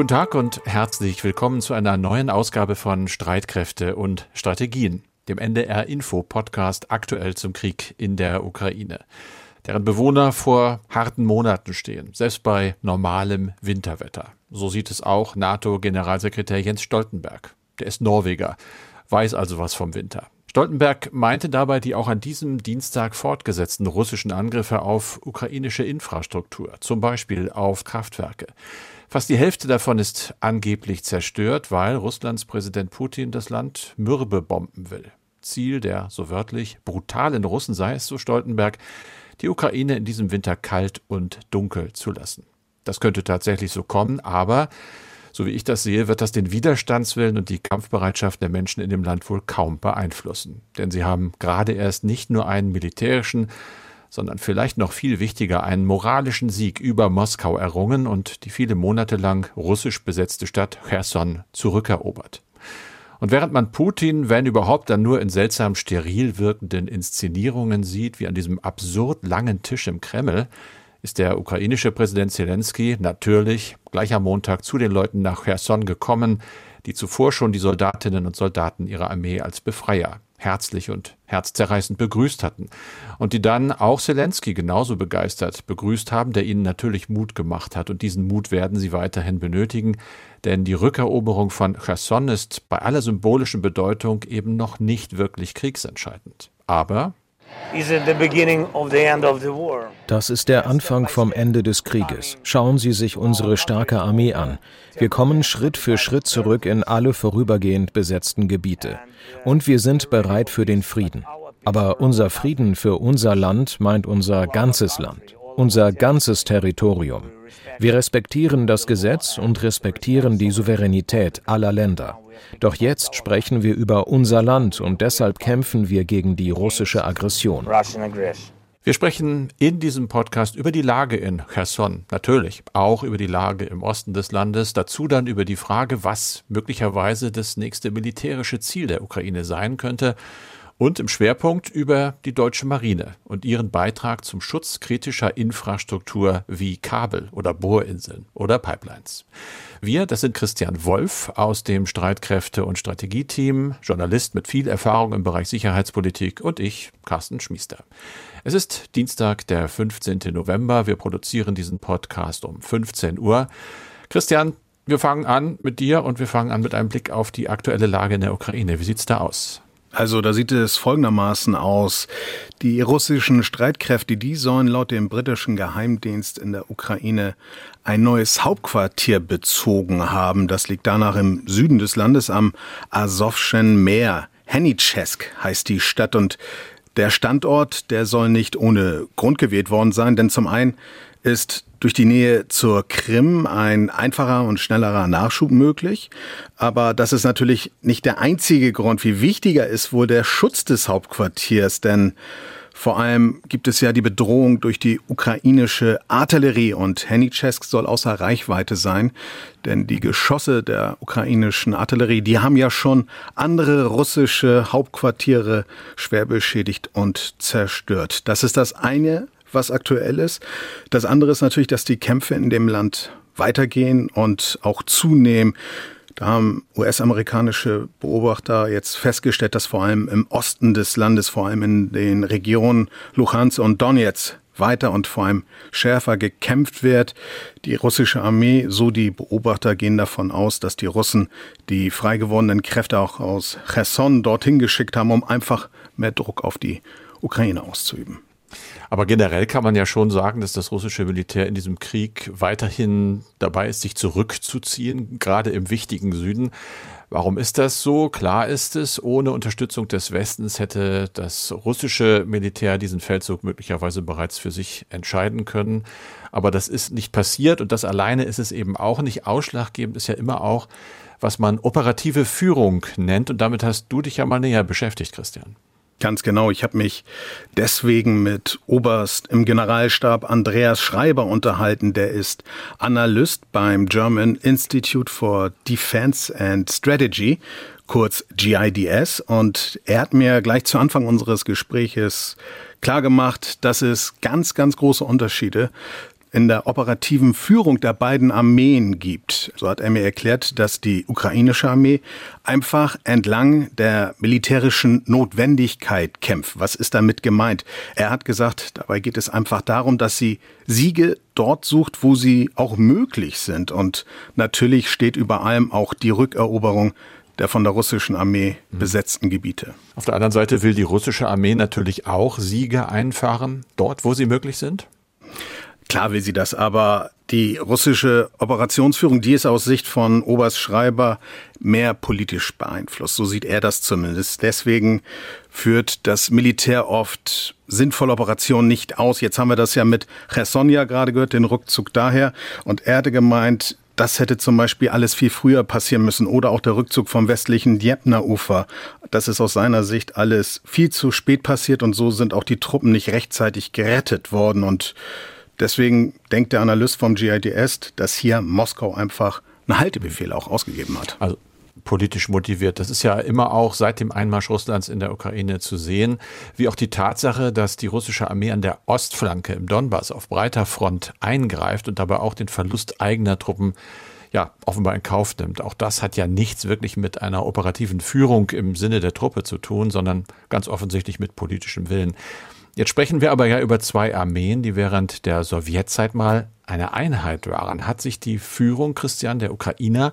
Guten Tag und herzlich willkommen zu einer neuen Ausgabe von Streitkräfte und Strategien, dem NDR Info Podcast aktuell zum Krieg in der Ukraine, deren Bewohner vor harten Monaten stehen, selbst bei normalem Winterwetter. So sieht es auch NATO-Generalsekretär Jens Stoltenberg. Der ist Norweger, weiß also was vom Winter. Stoltenberg meinte dabei die auch an diesem Dienstag fortgesetzten russischen Angriffe auf ukrainische Infrastruktur, zum Beispiel auf Kraftwerke. Fast die Hälfte davon ist angeblich zerstört, weil Russlands Präsident Putin das Land mürbe bomben will. Ziel der, so wörtlich, brutalen Russen sei es, so Stoltenberg, die Ukraine in diesem Winter kalt und dunkel zu lassen. Das könnte tatsächlich so kommen, aber so wie ich das sehe, wird das den Widerstandswillen und die Kampfbereitschaft der Menschen in dem Land wohl kaum beeinflussen. Denn sie haben gerade erst nicht nur einen militärischen, sondern vielleicht noch viel wichtiger einen moralischen Sieg über Moskau errungen und die viele Monate lang russisch besetzte Stadt Cherson zurückerobert. Und während man Putin, wenn überhaupt, dann nur in seltsam steril wirkenden Inszenierungen sieht, wie an diesem absurd langen Tisch im Kreml, ist der ukrainische Präsident Zelensky natürlich gleich am Montag zu den Leuten nach Cherson gekommen, die zuvor schon die Soldatinnen und Soldaten ihrer Armee als Befreier herzlich und herzzerreißend begrüßt hatten und die dann auch Zelensky genauso begeistert begrüßt haben, der ihnen natürlich Mut gemacht hat und diesen Mut werden sie weiterhin benötigen, denn die Rückeroberung von Cherson ist bei aller symbolischen Bedeutung eben noch nicht wirklich kriegsentscheidend. Aber das ist der Anfang vom Ende des Krieges. Schauen Sie sich unsere starke Armee an. Wir kommen Schritt für Schritt zurück in alle vorübergehend besetzten Gebiete. Und wir sind bereit für den Frieden. Aber unser Frieden für unser Land meint unser ganzes Land, unser ganzes Territorium. Wir respektieren das Gesetz und respektieren die Souveränität aller Länder. Doch jetzt sprechen wir über unser Land und deshalb kämpfen wir gegen die russische Aggression. Wir sprechen in diesem Podcast über die Lage in Cherson, natürlich auch über die Lage im Osten des Landes, dazu dann über die Frage, was möglicherweise das nächste militärische Ziel der Ukraine sein könnte und im Schwerpunkt über die deutsche Marine und ihren Beitrag zum Schutz kritischer Infrastruktur wie Kabel oder Bohrinseln oder Pipelines. Wir, das sind Christian Wolf aus dem Streitkräfte- und Strategieteam, Journalist mit viel Erfahrung im Bereich Sicherheitspolitik und ich, Carsten Schmiester. Es ist Dienstag, der 15. November. Wir produzieren diesen Podcast um 15 Uhr. Christian, wir fangen an mit dir und wir fangen an mit einem Blick auf die aktuelle Lage in der Ukraine. Wie sieht's da aus? Also da sieht es folgendermaßen aus. Die russischen Streitkräfte, die sollen laut dem britischen Geheimdienst in der Ukraine ein neues Hauptquartier bezogen haben. Das liegt danach im Süden des Landes am Asowschen Meer. Henichesk heißt die Stadt und der Standort, der soll nicht ohne Grund gewählt worden sein, denn zum einen ist durch die Nähe zur Krim ein einfacher und schnellerer Nachschub möglich. Aber das ist natürlich nicht der einzige Grund. Wie wichtiger ist wohl der Schutz des Hauptquartiers, denn vor allem gibt es ja die Bedrohung durch die ukrainische Artillerie und Henichesk soll außer Reichweite sein, denn die Geschosse der ukrainischen Artillerie, die haben ja schon andere russische Hauptquartiere schwer beschädigt und zerstört. Das ist das eine was aktuell ist. Das andere ist natürlich, dass die Kämpfe in dem Land weitergehen und auch zunehmen. Da haben US-amerikanische Beobachter jetzt festgestellt, dass vor allem im Osten des Landes, vor allem in den Regionen Luhansk und Donetsk, weiter und vor allem schärfer gekämpft wird. Die russische Armee, so die Beobachter, gehen davon aus, dass die Russen die frei gewordenen Kräfte auch aus Cherson dorthin geschickt haben, um einfach mehr Druck auf die Ukraine auszuüben. Aber generell kann man ja schon sagen, dass das russische Militär in diesem Krieg weiterhin dabei ist, sich zurückzuziehen, gerade im wichtigen Süden. Warum ist das so? Klar ist es, ohne Unterstützung des Westens hätte das russische Militär diesen Feldzug möglicherweise bereits für sich entscheiden können. Aber das ist nicht passiert und das alleine ist es eben auch nicht. Ausschlaggebend ist ja immer auch, was man operative Führung nennt. Und damit hast du dich ja mal näher beschäftigt, Christian. Ganz genau. Ich habe mich deswegen mit Oberst im Generalstab Andreas Schreiber unterhalten. Der ist Analyst beim German Institute for Defense and Strategy, kurz GIDS. Und er hat mir gleich zu Anfang unseres Gespräches klargemacht, dass es ganz, ganz große Unterschiede in der operativen Führung der beiden Armeen gibt. So hat er mir erklärt, dass die ukrainische Armee einfach entlang der militärischen Notwendigkeit kämpft. Was ist damit gemeint? Er hat gesagt, dabei geht es einfach darum, dass sie Siege dort sucht, wo sie auch möglich sind. Und natürlich steht über allem auch die Rückeroberung der von der russischen Armee mhm. besetzten Gebiete. Auf der anderen Seite will die russische Armee natürlich auch Siege einfahren, dort, wo sie möglich sind? Klar will sie das, aber die russische Operationsführung, die ist aus Sicht von Oberst Schreiber mehr politisch beeinflusst. So sieht er das zumindest. Deswegen führt das Militär oft sinnvolle Operationen nicht aus. Jetzt haben wir das ja mit Cherson ja gerade gehört, den Rückzug daher. Und er hatte gemeint, das hätte zum Beispiel alles viel früher passieren müssen oder auch der Rückzug vom westlichen Djepner-Ufer. Das ist aus seiner Sicht alles viel zu spät passiert und so sind auch die Truppen nicht rechtzeitig gerettet worden und Deswegen denkt der Analyst vom GIDS, dass hier Moskau einfach einen Haltebefehl auch ausgegeben hat. Also politisch motiviert. Das ist ja immer auch seit dem Einmarsch Russlands in der Ukraine zu sehen, wie auch die Tatsache, dass die russische Armee an der Ostflanke im Donbass auf breiter Front eingreift und dabei auch den Verlust eigener Truppen ja, offenbar in Kauf nimmt. Auch das hat ja nichts wirklich mit einer operativen Führung im Sinne der Truppe zu tun, sondern ganz offensichtlich mit politischem Willen. Jetzt sprechen wir aber ja über zwei Armeen, die während der Sowjetzeit mal eine Einheit waren. Hat sich die Führung, Christian, der Ukrainer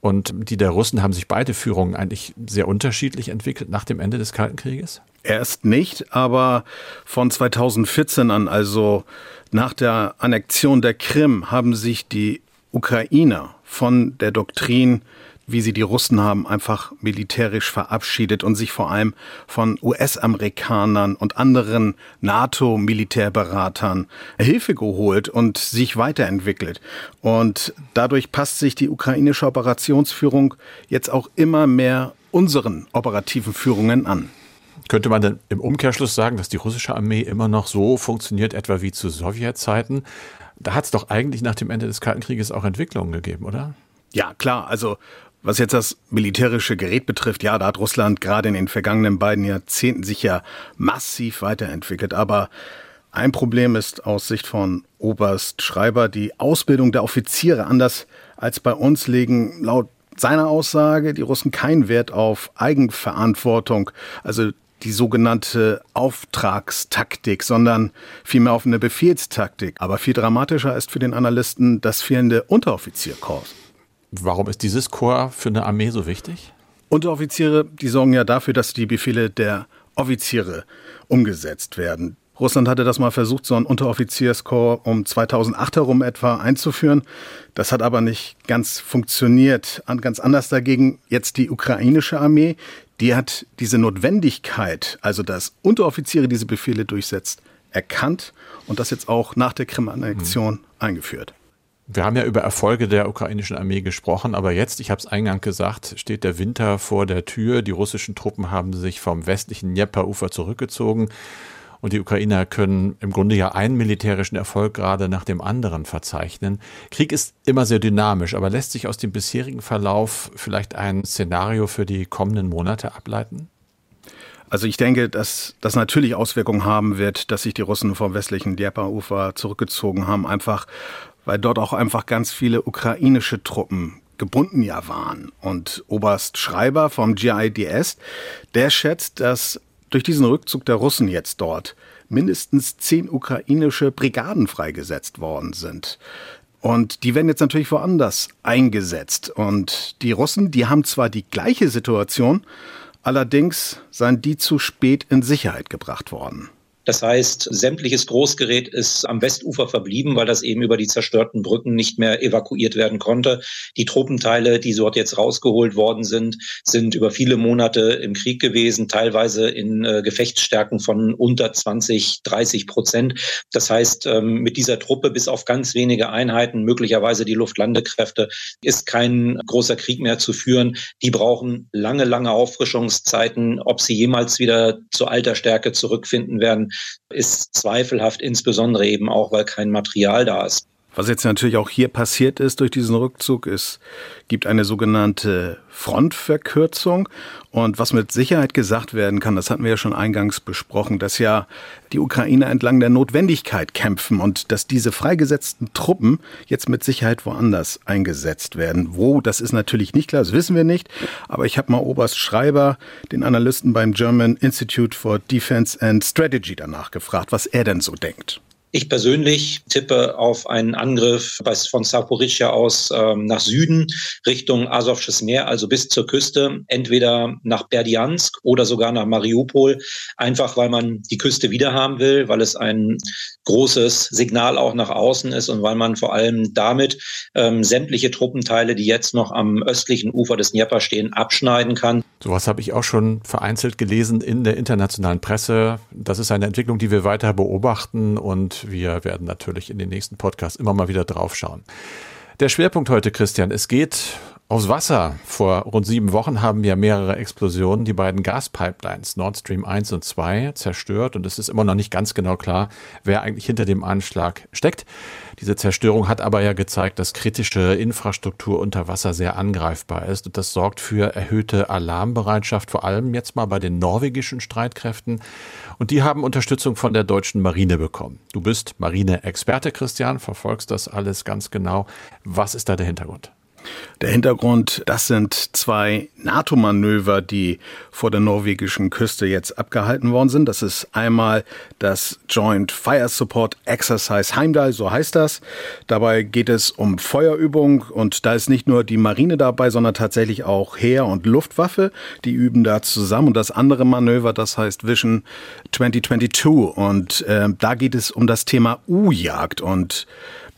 und die der Russen haben sich beide Führungen eigentlich sehr unterschiedlich entwickelt nach dem Ende des Kalten Krieges? Erst nicht, aber von 2014 an, also nach der Annexion der Krim, haben sich die Ukrainer von der Doktrin wie sie die Russen haben, einfach militärisch verabschiedet und sich vor allem von US-Amerikanern und anderen NATO-Militärberatern Hilfe geholt und sich weiterentwickelt. Und dadurch passt sich die ukrainische Operationsführung jetzt auch immer mehr unseren operativen Führungen an. Könnte man denn im Umkehrschluss sagen, dass die russische Armee immer noch so funktioniert, etwa wie zu Sowjetzeiten? Da hat es doch eigentlich nach dem Ende des Kalten Krieges auch Entwicklungen gegeben, oder? Ja, klar. Also was jetzt das militärische Gerät betrifft, ja, da hat Russland gerade in den vergangenen beiden Jahrzehnten sich ja massiv weiterentwickelt. Aber ein Problem ist aus Sicht von Oberst Schreiber die Ausbildung der Offiziere. Anders als bei uns legen laut seiner Aussage die Russen keinen Wert auf Eigenverantwortung, also die sogenannte Auftragstaktik, sondern vielmehr auf eine Befehlstaktik. Aber viel dramatischer ist für den Analysten das fehlende Unteroffizierkorps. Warum ist dieses Korps für eine Armee so wichtig? Unteroffiziere, die sorgen ja dafür, dass die Befehle der Offiziere umgesetzt werden. Russland hatte das mal versucht, so ein Unteroffizierskorps um 2008 herum etwa einzuführen. Das hat aber nicht ganz funktioniert. Ganz anders dagegen jetzt die ukrainische Armee. Die hat diese Notwendigkeit, also dass Unteroffiziere diese Befehle durchsetzt, erkannt und das jetzt auch nach der Krim-Annexion hm. eingeführt. Wir haben ja über Erfolge der ukrainischen Armee gesprochen, aber jetzt, ich habe es eingangs gesagt, steht der Winter vor der Tür. Die russischen Truppen haben sich vom westlichen Dnieperufer zurückgezogen und die Ukrainer können im Grunde ja einen militärischen Erfolg gerade nach dem anderen verzeichnen. Krieg ist immer sehr dynamisch, aber lässt sich aus dem bisherigen Verlauf vielleicht ein Szenario für die kommenden Monate ableiten? Also ich denke, dass das natürlich Auswirkungen haben wird, dass sich die Russen vom westlichen Dnieperufer zurückgezogen haben, einfach weil dort auch einfach ganz viele ukrainische Truppen gebunden ja waren. Und Oberst Schreiber vom GIDS, der schätzt, dass durch diesen Rückzug der Russen jetzt dort mindestens zehn ukrainische Brigaden freigesetzt worden sind. Und die werden jetzt natürlich woanders eingesetzt. Und die Russen, die haben zwar die gleiche Situation, allerdings seien die zu spät in Sicherheit gebracht worden. Das heißt, sämtliches Großgerät ist am Westufer verblieben, weil das eben über die zerstörten Brücken nicht mehr evakuiert werden konnte. Die Truppenteile, die dort jetzt rausgeholt worden sind, sind über viele Monate im Krieg gewesen, teilweise in äh, Gefechtsstärken von unter 20, 30 Prozent. Das heißt, ähm, mit dieser Truppe bis auf ganz wenige Einheiten, möglicherweise die Luftlandekräfte, ist kein großer Krieg mehr zu führen. Die brauchen lange, lange Auffrischungszeiten. Ob sie jemals wieder zu alter Stärke zurückfinden werden, ist zweifelhaft, insbesondere eben auch, weil kein Material da ist. Was jetzt natürlich auch hier passiert ist durch diesen Rückzug, es gibt eine sogenannte Frontverkürzung. Und was mit Sicherheit gesagt werden kann, das hatten wir ja schon eingangs besprochen, dass ja die Ukraine entlang der Notwendigkeit kämpfen und dass diese freigesetzten Truppen jetzt mit Sicherheit woanders eingesetzt werden. Wo, das ist natürlich nicht klar, das wissen wir nicht. Aber ich habe mal Oberst Schreiber, den Analysten beim German Institute for Defense and Strategy, danach gefragt, was er denn so denkt. Ich persönlich tippe auf einen Angriff von Saporischia aus ähm, nach Süden Richtung Asowsches Meer, also bis zur Küste, entweder nach Berdiansk oder sogar nach Mariupol, einfach weil man die Küste wiederhaben will, weil es ein großes Signal auch nach außen ist und weil man vor allem damit ähm, sämtliche Truppenteile, die jetzt noch am östlichen Ufer des Dnieper stehen, abschneiden kann. Sowas habe ich auch schon vereinzelt gelesen in der internationalen Presse. Das ist eine Entwicklung, die wir weiter beobachten und wir werden natürlich in den nächsten Podcasts immer mal wieder drauf schauen. Der Schwerpunkt heute, Christian, es geht aufs Wasser. Vor rund sieben Wochen haben wir mehrere Explosionen die beiden Gaspipelines Nord Stream 1 und 2 zerstört und es ist immer noch nicht ganz genau klar, wer eigentlich hinter dem Anschlag steckt. Diese Zerstörung hat aber ja gezeigt, dass kritische Infrastruktur unter Wasser sehr angreifbar ist und das sorgt für erhöhte Alarmbereitschaft, vor allem jetzt mal bei den norwegischen Streitkräften. Und die haben Unterstützung von der deutschen Marine bekommen. Du bist Marine-Experte, Christian, verfolgst das alles ganz genau. Was ist da der Hintergrund? Der Hintergrund, das sind zwei NATO-Manöver, die vor der norwegischen Küste jetzt abgehalten worden sind. Das ist einmal das Joint Fire Support Exercise Heimdall, so heißt das. Dabei geht es um Feuerübung und da ist nicht nur die Marine dabei, sondern tatsächlich auch Heer- und Luftwaffe. Die üben da zusammen. Und das andere Manöver, das heißt Vision 2022. Und äh, da geht es um das Thema U-Jagd und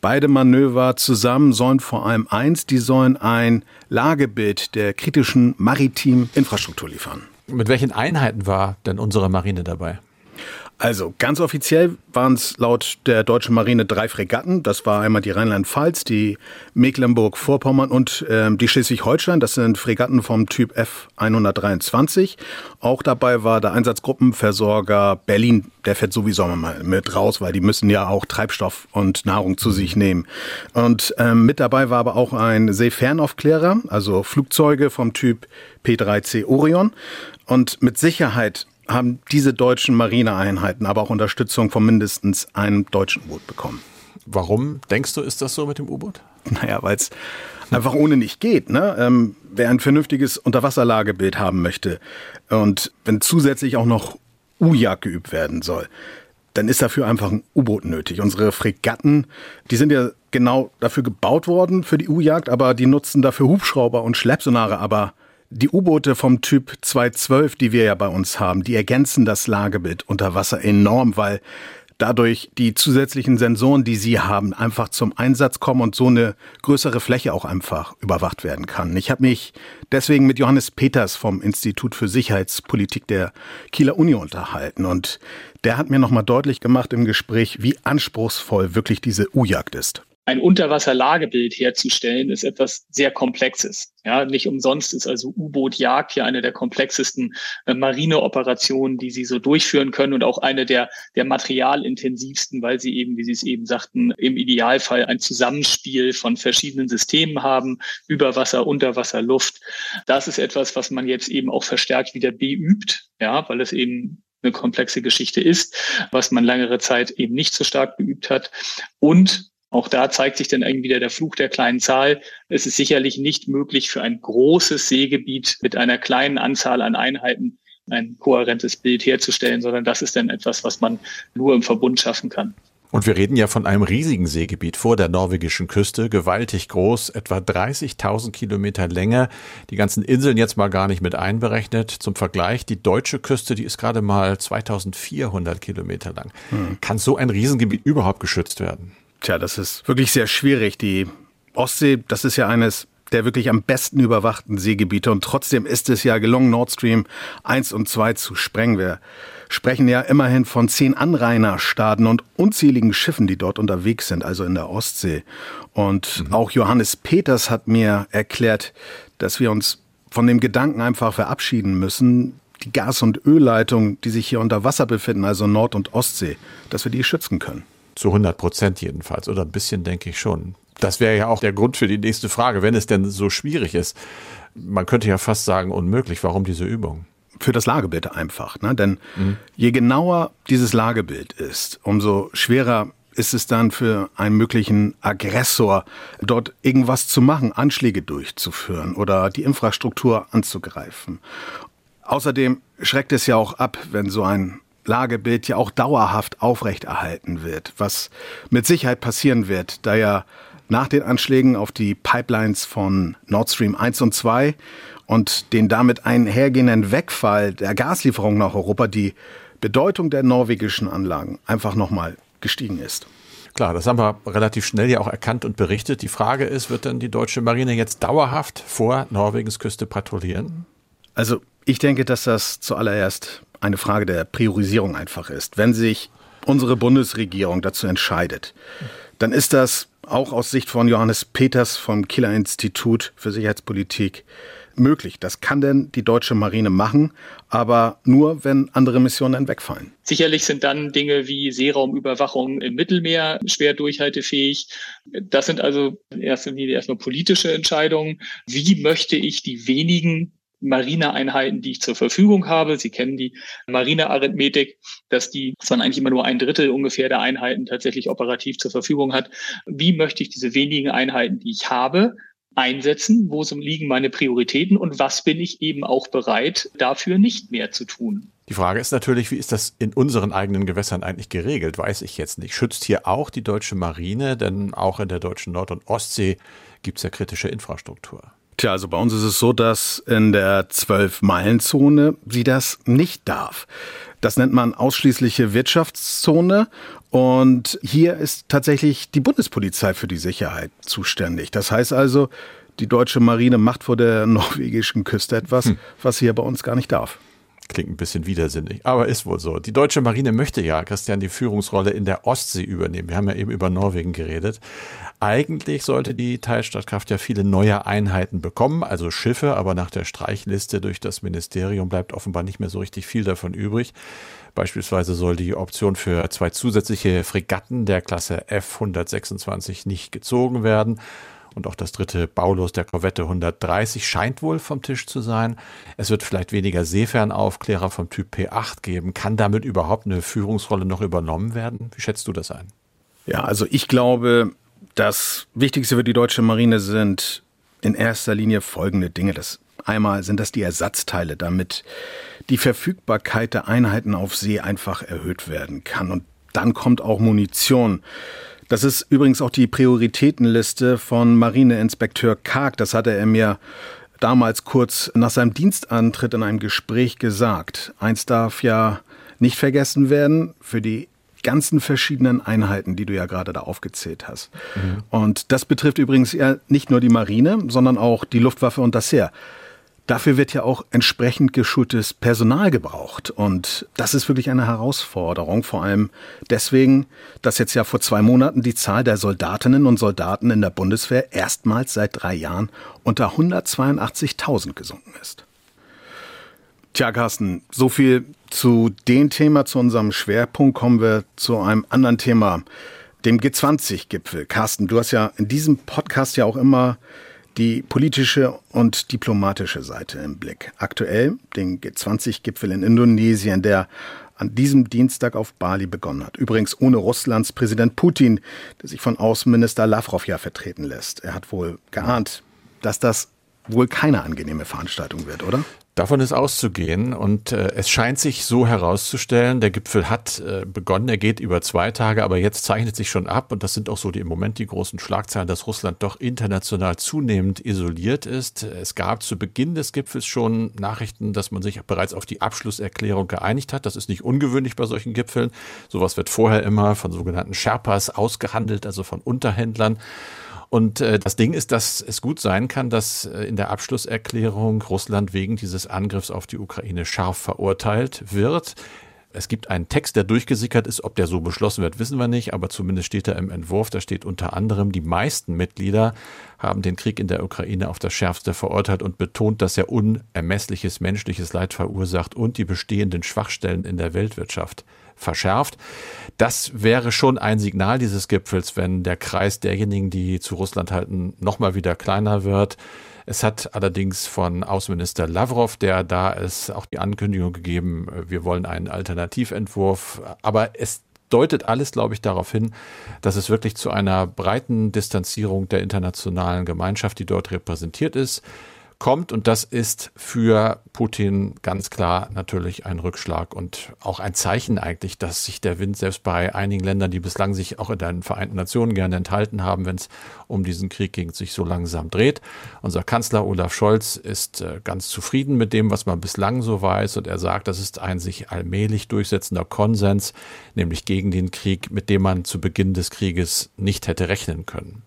Beide Manöver zusammen sollen vor allem eins, die sollen ein Lagebild der kritischen maritimen Infrastruktur liefern. Mit welchen Einheiten war denn unsere Marine dabei? Also ganz offiziell waren es laut der deutschen Marine drei Fregatten. Das war einmal die Rheinland-Pfalz, die Mecklenburg-Vorpommern und ähm, die Schleswig-Holstein. Das sind Fregatten vom Typ F123. Auch dabei war der Einsatzgruppenversorger Berlin. Der fährt sowieso mal mit raus, weil die müssen ja auch Treibstoff und Nahrung zu sich nehmen. Und ähm, mit dabei war aber auch ein Seefernaufklärer, also Flugzeuge vom Typ P3C Orion. Und mit Sicherheit haben diese deutschen Marineeinheiten aber auch Unterstützung von mindestens einem deutschen U-Boot bekommen. Warum denkst du, ist das so mit dem U-Boot? Naja, weil es einfach ohne nicht geht. Ne? Ähm, wer ein vernünftiges Unterwasserlagebild haben möchte und wenn zusätzlich auch noch U-Jagd geübt werden soll, dann ist dafür einfach ein U-Boot nötig. Unsere Fregatten, die sind ja genau dafür gebaut worden für die U-Jagd, aber die nutzen dafür Hubschrauber und Schleppsonare, aber die U-Boote vom Typ 212, die wir ja bei uns haben, die ergänzen das Lagebild unter Wasser enorm, weil dadurch die zusätzlichen Sensoren, die sie haben, einfach zum Einsatz kommen und so eine größere Fläche auch einfach überwacht werden kann. Ich habe mich deswegen mit Johannes Peters vom Institut für Sicherheitspolitik der Kieler Uni unterhalten und der hat mir nochmal deutlich gemacht im Gespräch, wie anspruchsvoll wirklich diese U-Jagd ist ein Unterwasserlagebild herzustellen, ist etwas sehr Komplexes. Ja, nicht umsonst ist also U-Boot-Jagd hier eine der komplexesten äh, Marineoperationen, die sie so durchführen können und auch eine der, der materialintensivsten, weil sie eben, wie Sie es eben sagten, im Idealfall ein Zusammenspiel von verschiedenen Systemen haben, über Wasser, Unterwasser, Luft. Das ist etwas, was man jetzt eben auch verstärkt wieder beübt, ja, weil es eben eine komplexe Geschichte ist, was man längere Zeit eben nicht so stark beübt hat. Und auch da zeigt sich dann irgendwie wieder der Fluch der kleinen Zahl. Es ist sicherlich nicht möglich für ein großes Seegebiet mit einer kleinen Anzahl an Einheiten ein kohärentes Bild herzustellen, sondern das ist dann etwas, was man nur im Verbund schaffen kann. Und wir reden ja von einem riesigen Seegebiet vor der norwegischen Küste, gewaltig groß, etwa 30.000 Kilometer Länge. Die ganzen Inseln jetzt mal gar nicht mit einberechnet. Zum Vergleich, die deutsche Küste, die ist gerade mal 2400 Kilometer lang. Hm. Kann so ein Riesengebiet überhaupt geschützt werden? Tja, das ist wirklich sehr schwierig. Die Ostsee, das ist ja eines der wirklich am besten überwachten Seegebiete und trotzdem ist es ja gelungen, Nord Stream 1 und 2 zu sprengen. Wir sprechen ja immerhin von zehn Anrainerstaaten und unzähligen Schiffen, die dort unterwegs sind, also in der Ostsee. Und mhm. auch Johannes Peters hat mir erklärt, dass wir uns von dem Gedanken einfach verabschieden müssen, die Gas- und Ölleitungen, die sich hier unter Wasser befinden, also Nord- und Ostsee, dass wir die schützen können. Zu 100 Prozent jedenfalls. Oder ein bisschen denke ich schon. Das wäre ja auch der Grund für die nächste Frage, wenn es denn so schwierig ist. Man könnte ja fast sagen, unmöglich. Warum diese Übung? Für das Lagebild einfach. Ne? Denn mhm. je genauer dieses Lagebild ist, umso schwerer ist es dann für einen möglichen Aggressor, dort irgendwas zu machen, Anschläge durchzuführen oder die Infrastruktur anzugreifen. Außerdem schreckt es ja auch ab, wenn so ein Lagebild ja auch dauerhaft aufrechterhalten wird, was mit Sicherheit passieren wird, da ja nach den Anschlägen auf die Pipelines von Nord Stream 1 und 2 und den damit einhergehenden Wegfall der Gaslieferung nach Europa die Bedeutung der norwegischen Anlagen einfach nochmal gestiegen ist. Klar, das haben wir relativ schnell ja auch erkannt und berichtet. Die Frage ist, wird denn die deutsche Marine jetzt dauerhaft vor Norwegens Küste patrouillieren? Also ich denke, dass das zuallererst eine Frage der Priorisierung einfach ist. Wenn sich unsere Bundesregierung dazu entscheidet, dann ist das auch aus Sicht von Johannes Peters vom Killer Institut für Sicherheitspolitik möglich. Das kann denn die deutsche Marine machen, aber nur, wenn andere Missionen dann wegfallen. Sicherlich sind dann Dinge wie Seeraumüberwachung im Mittelmeer schwer durchhaltefähig. Das sind also Linie erstmal politische Entscheidungen. Wie möchte ich die wenigen Marineeinheiten, die ich zur Verfügung habe. Sie kennen die Marinearithmetik, dass die von eigentlich immer nur ein Drittel ungefähr der Einheiten tatsächlich operativ zur Verfügung hat. Wie möchte ich diese wenigen Einheiten, die ich habe, einsetzen, wo liegen meine Prioritäten und was bin ich eben auch bereit, dafür nicht mehr zu tun. Die Frage ist natürlich, wie ist das in unseren eigenen Gewässern eigentlich geregelt? Weiß ich jetzt nicht. Schützt hier auch die deutsche Marine, denn auch in der deutschen Nord- und Ostsee gibt es ja kritische Infrastruktur. Tja, also bei uns ist es so, dass in der Zwölf-Meilen-Zone sie das nicht darf. Das nennt man ausschließliche Wirtschaftszone. Und hier ist tatsächlich die Bundespolizei für die Sicherheit zuständig. Das heißt also, die deutsche Marine macht vor der norwegischen Küste etwas, hm. was sie hier bei uns gar nicht darf. Klingt ein bisschen widersinnig, aber ist wohl so. Die deutsche Marine möchte ja, Christian, die Führungsrolle in der Ostsee übernehmen. Wir haben ja eben über Norwegen geredet. Eigentlich sollte die Teilstadtkraft ja viele neue Einheiten bekommen, also Schiffe, aber nach der Streichliste durch das Ministerium bleibt offenbar nicht mehr so richtig viel davon übrig. Beispielsweise soll die Option für zwei zusätzliche Fregatten der Klasse F-126 nicht gezogen werden. Und auch das dritte Baulos der Korvette 130 scheint wohl vom Tisch zu sein. Es wird vielleicht weniger Seefernaufklärer vom Typ P8 geben. Kann damit überhaupt eine Führungsrolle noch übernommen werden? Wie schätzt du das ein? Ja, also ich glaube, das Wichtigste für die deutsche Marine sind in erster Linie folgende Dinge. Das einmal sind das die Ersatzteile, damit die Verfügbarkeit der Einheiten auf See einfach erhöht werden kann. Und dann kommt auch Munition. Das ist übrigens auch die Prioritätenliste von Marineinspekteur Karg. Das hatte er mir damals kurz nach seinem Dienstantritt in einem Gespräch gesagt. Eins darf ja nicht vergessen werden, für die ganzen verschiedenen Einheiten, die du ja gerade da aufgezählt hast. Mhm. Und das betrifft übrigens ja nicht nur die Marine, sondern auch die Luftwaffe und das Heer. Dafür wird ja auch entsprechend geschultes Personal gebraucht. Und das ist wirklich eine Herausforderung, vor allem deswegen, dass jetzt ja vor zwei Monaten die Zahl der Soldatinnen und Soldaten in der Bundeswehr erstmals seit drei Jahren unter 182.000 gesunken ist. Tja, Carsten, so viel zu dem Thema, zu unserem Schwerpunkt. Kommen wir zu einem anderen Thema, dem G20-Gipfel. Carsten, du hast ja in diesem Podcast ja auch immer die politische und diplomatische Seite im Blick. Aktuell den G20-Gipfel in Indonesien, der an diesem Dienstag auf Bali begonnen hat. Übrigens ohne Russlands Präsident Putin, der sich von Außenminister Lavrov ja vertreten lässt. Er hat wohl geahnt, dass das wohl keine angenehme Veranstaltung wird, oder? Davon ist auszugehen und äh, es scheint sich so herauszustellen, der Gipfel hat äh, begonnen, er geht über zwei Tage, aber jetzt zeichnet sich schon ab und das sind auch so die im Moment die großen Schlagzeilen, dass Russland doch international zunehmend isoliert ist. Es gab zu Beginn des Gipfels schon Nachrichten, dass man sich bereits auf die Abschlusserklärung geeinigt hat. Das ist nicht ungewöhnlich bei solchen Gipfeln. Sowas wird vorher immer von sogenannten Sherpas ausgehandelt, also von Unterhändlern. Und äh, das Ding ist, dass es gut sein kann, dass äh, in der Abschlusserklärung Russland wegen dieses Angriffs auf die Ukraine scharf verurteilt wird. Es gibt einen Text, der durchgesickert ist. Ob der so beschlossen wird, wissen wir nicht. Aber zumindest steht er im Entwurf. Da steht unter anderem, die meisten Mitglieder haben den Krieg in der Ukraine auf das Schärfste verurteilt und betont, dass er unermessliches menschliches Leid verursacht und die bestehenden Schwachstellen in der Weltwirtschaft verschärft. Das wäre schon ein Signal dieses Gipfels, wenn der Kreis derjenigen, die zu Russland halten, nochmal wieder kleiner wird. Es hat allerdings von Außenminister Lavrov, der da ist, auch die Ankündigung gegeben, wir wollen einen Alternativentwurf. Aber es deutet alles, glaube ich, darauf hin, dass es wirklich zu einer breiten Distanzierung der internationalen Gemeinschaft, die dort repräsentiert ist, kommt. Und das ist für Putin ganz klar natürlich ein Rückschlag und auch ein Zeichen eigentlich, dass sich der Wind selbst bei einigen Ländern, die bislang sich auch in den Vereinten Nationen gerne enthalten haben, wenn es um diesen Krieg ging, sich so langsam dreht. Unser Kanzler Olaf Scholz ist äh, ganz zufrieden mit dem, was man bislang so weiß. Und er sagt, das ist ein sich allmählich durchsetzender Konsens, nämlich gegen den Krieg, mit dem man zu Beginn des Krieges nicht hätte rechnen können.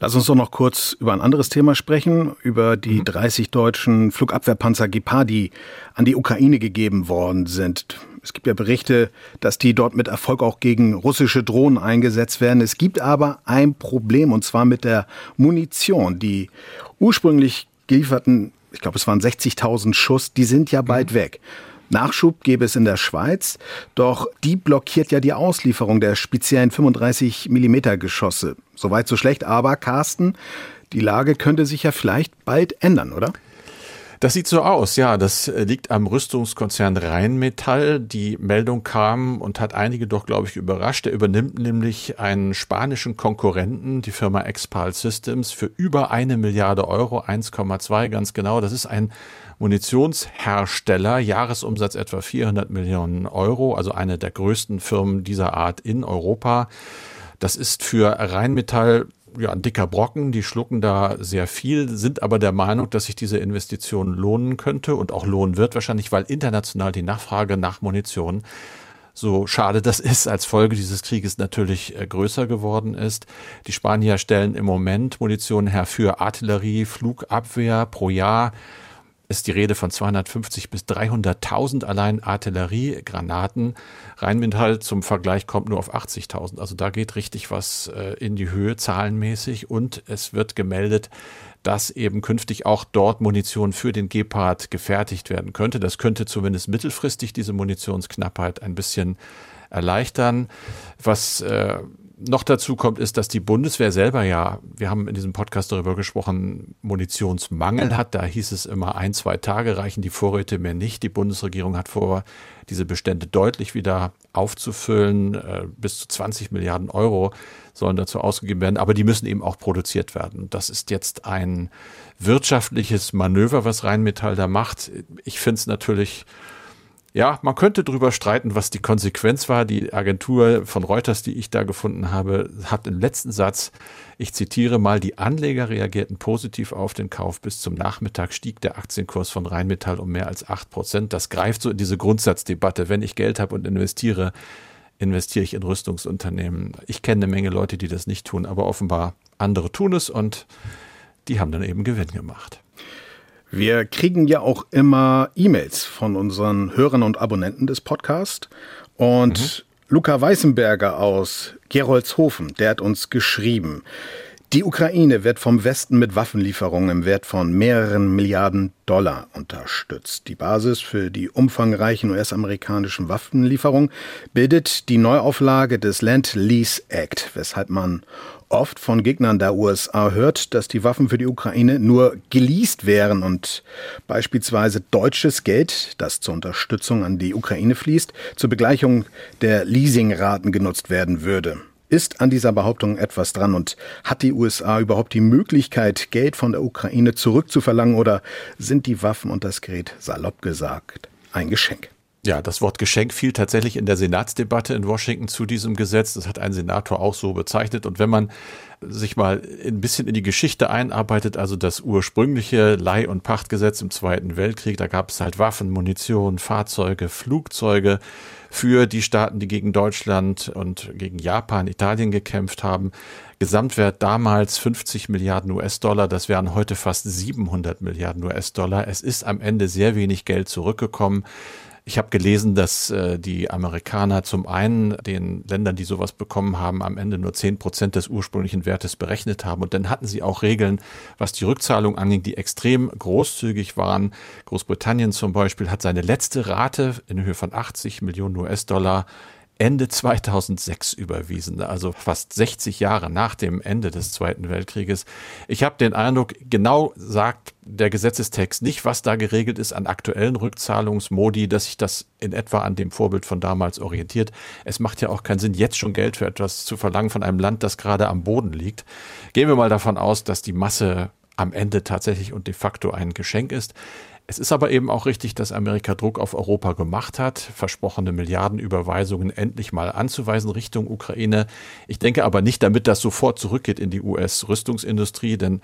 Lass uns doch noch kurz über ein anderes Thema sprechen, über die 30 mhm. deutschen Flugabwehrpanzer Gepard, die an die Ukraine gegeben worden sind. Es gibt ja Berichte, dass die dort mit Erfolg auch gegen russische Drohnen eingesetzt werden. Es gibt aber ein Problem, und zwar mit der Munition. Die ursprünglich gelieferten, ich glaube, es waren 60.000 Schuss, die sind ja bald mhm. weg. Nachschub gäbe es in der Schweiz, doch die blockiert ja die Auslieferung der speziellen 35 mm Geschosse. Soweit so schlecht, aber Carsten, die Lage könnte sich ja vielleicht bald ändern, oder? Das sieht so aus, ja. Das äh, liegt am Rüstungskonzern Rheinmetall. Die Meldung kam und hat einige doch, glaube ich, überrascht. Er übernimmt nämlich einen spanischen Konkurrenten, die Firma Expal Systems, für über eine Milliarde Euro, 1,2 ganz genau. Das ist ein Munitionshersteller, Jahresumsatz etwa 400 Millionen Euro, also eine der größten Firmen dieser Art in Europa. Das ist für Rheinmetall ja, ein dicker Brocken, die schlucken da sehr viel, sind aber der Meinung, dass sich diese Investition lohnen könnte und auch lohnen wird, wahrscheinlich, weil international die Nachfrage nach Munition so schade das ist, als Folge dieses Krieges natürlich äh, größer geworden ist. Die Spanier stellen im Moment Munition her für Artillerie, Flugabwehr pro Jahr ist die Rede von 250 bis 300.000 allein Artilleriegranaten. Rheinmetall zum Vergleich kommt nur auf 80.000. Also da geht richtig was äh, in die Höhe zahlenmäßig und es wird gemeldet, dass eben künftig auch dort Munition für den Gepard gefertigt werden könnte. Das könnte zumindest mittelfristig diese Munitionsknappheit ein bisschen erleichtern. Was äh, noch dazu kommt, ist, dass die Bundeswehr selber ja, wir haben in diesem Podcast darüber gesprochen, Munitionsmangel hat. Da hieß es immer, ein, zwei Tage reichen die Vorräte mehr nicht. Die Bundesregierung hat vor, diese Bestände deutlich wieder aufzufüllen. Äh, bis zu 20 Milliarden Euro sollen dazu ausgegeben werden, aber die müssen eben auch produziert werden. Das ist jetzt ein wirtschaftliches Manöver, was Rheinmetall da macht. Ich finde es natürlich ja, man könnte darüber streiten, was die Konsequenz war. Die Agentur von Reuters, die ich da gefunden habe, hat im letzten Satz, ich zitiere mal, die Anleger reagierten positiv auf den Kauf. Bis zum Nachmittag stieg der Aktienkurs von Rheinmetall um mehr als acht Prozent. Das greift so in diese Grundsatzdebatte. Wenn ich Geld habe und investiere, investiere ich in Rüstungsunternehmen. Ich kenne eine Menge Leute, die das nicht tun, aber offenbar andere tun es und die haben dann eben Gewinn gemacht. Wir kriegen ja auch immer E-Mails von unseren Hörern und Abonnenten des Podcasts. Und mhm. Luca Weißenberger aus Geroldshofen, der hat uns geschrieben, die Ukraine wird vom Westen mit Waffenlieferungen im Wert von mehreren Milliarden Dollar unterstützt. Die Basis für die umfangreichen US-amerikanischen Waffenlieferungen bildet die Neuauflage des Land Lease Act, weshalb man oft von Gegnern der USA hört, dass die Waffen für die Ukraine nur geleast wären und beispielsweise deutsches Geld, das zur Unterstützung an die Ukraine fließt, zur Begleichung der Leasingraten genutzt werden würde. Ist an dieser Behauptung etwas dran und hat die USA überhaupt die Möglichkeit, Geld von der Ukraine zurückzuverlangen oder sind die Waffen und das Gerät salopp gesagt ein Geschenk? Ja, das Wort Geschenk fiel tatsächlich in der Senatsdebatte in Washington zu diesem Gesetz. Das hat ein Senator auch so bezeichnet. Und wenn man sich mal ein bisschen in die Geschichte einarbeitet, also das ursprüngliche Leih- und Pachtgesetz im Zweiten Weltkrieg, da gab es halt Waffen, Munition, Fahrzeuge, Flugzeuge für die Staaten, die gegen Deutschland und gegen Japan, Italien gekämpft haben. Gesamtwert damals 50 Milliarden US-Dollar, das wären heute fast 700 Milliarden US-Dollar. Es ist am Ende sehr wenig Geld zurückgekommen. Ich habe gelesen, dass äh, die Amerikaner zum einen den Ländern, die sowas bekommen haben, am Ende nur zehn Prozent des ursprünglichen Wertes berechnet haben. Und dann hatten sie auch Regeln, was die Rückzahlung anging, die extrem großzügig waren. Großbritannien zum Beispiel hat seine letzte Rate in Höhe von 80 Millionen US-Dollar Ende 2006 überwiesen, also fast 60 Jahre nach dem Ende des Zweiten Weltkrieges. Ich habe den Eindruck, genau sagt der Gesetzestext nicht, was da geregelt ist an aktuellen Rückzahlungsmodi, dass sich das in etwa an dem Vorbild von damals orientiert. Es macht ja auch keinen Sinn, jetzt schon Geld für etwas zu verlangen von einem Land, das gerade am Boden liegt. Gehen wir mal davon aus, dass die Masse am Ende tatsächlich und de facto ein Geschenk ist. Es ist aber eben auch richtig, dass Amerika Druck auf Europa gemacht hat, versprochene Milliardenüberweisungen endlich mal anzuweisen Richtung Ukraine. Ich denke aber nicht, damit das sofort zurückgeht in die US-Rüstungsindustrie, denn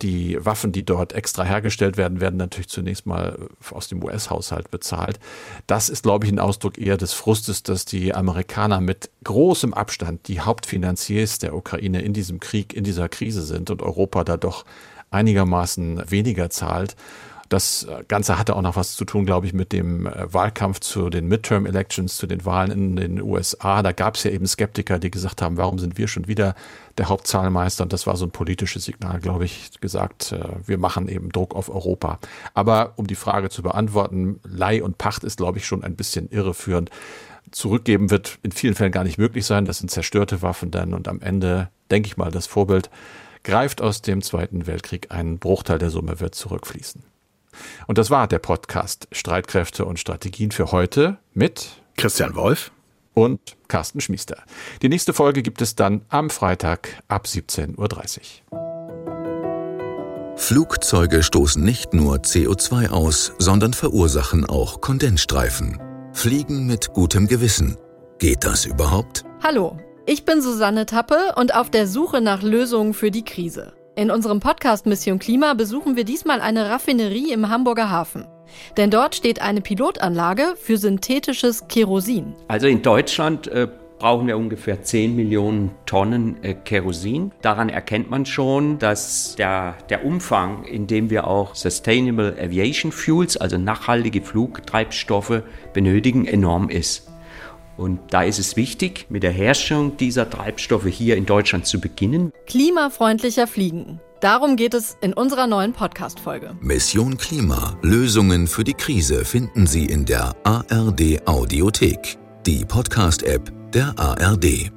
die Waffen, die dort extra hergestellt werden, werden natürlich zunächst mal aus dem US-Haushalt bezahlt. Das ist, glaube ich, ein Ausdruck eher des Frustes, dass die Amerikaner mit großem Abstand die Hauptfinanziers der Ukraine in diesem Krieg, in dieser Krise sind und Europa da doch einigermaßen weniger zahlt. Das Ganze hatte auch noch was zu tun, glaube ich, mit dem äh, Wahlkampf zu den Midterm Elections, zu den Wahlen in den USA. Da gab es ja eben Skeptiker, die gesagt haben, warum sind wir schon wieder der Hauptzahlmeister? Und das war so ein politisches Signal, glaube ich, gesagt, äh, wir machen eben Druck auf Europa. Aber um die Frage zu beantworten, Leih und Pacht ist, glaube ich, schon ein bisschen irreführend. Zurückgeben wird in vielen Fällen gar nicht möglich sein. Das sind zerstörte Waffen dann. Und am Ende, denke ich mal, das Vorbild greift aus dem Zweiten Weltkrieg. Ein Bruchteil der Summe wird zurückfließen. Und das war der Podcast Streitkräfte und Strategien für heute mit Christian Wolf und Carsten Schmiester. Die nächste Folge gibt es dann am Freitag ab 17.30 Uhr. Flugzeuge stoßen nicht nur CO2 aus, sondern verursachen auch Kondensstreifen. Fliegen mit gutem Gewissen. Geht das überhaupt? Hallo, ich bin Susanne Tappe und auf der Suche nach Lösungen für die Krise. In unserem Podcast Mission Klima besuchen wir diesmal eine Raffinerie im Hamburger Hafen. Denn dort steht eine Pilotanlage für synthetisches Kerosin. Also in Deutschland äh, brauchen wir ungefähr 10 Millionen Tonnen äh, Kerosin. Daran erkennt man schon, dass der, der Umfang, in dem wir auch Sustainable Aviation Fuels, also nachhaltige Flugtreibstoffe benötigen, enorm ist. Und da ist es wichtig, mit der Herstellung dieser Treibstoffe hier in Deutschland zu beginnen. Klimafreundlicher Fliegen. Darum geht es in unserer neuen Podcast-Folge. Mission Klima. Lösungen für die Krise finden Sie in der ARD Audiothek, die Podcast-App der ARD.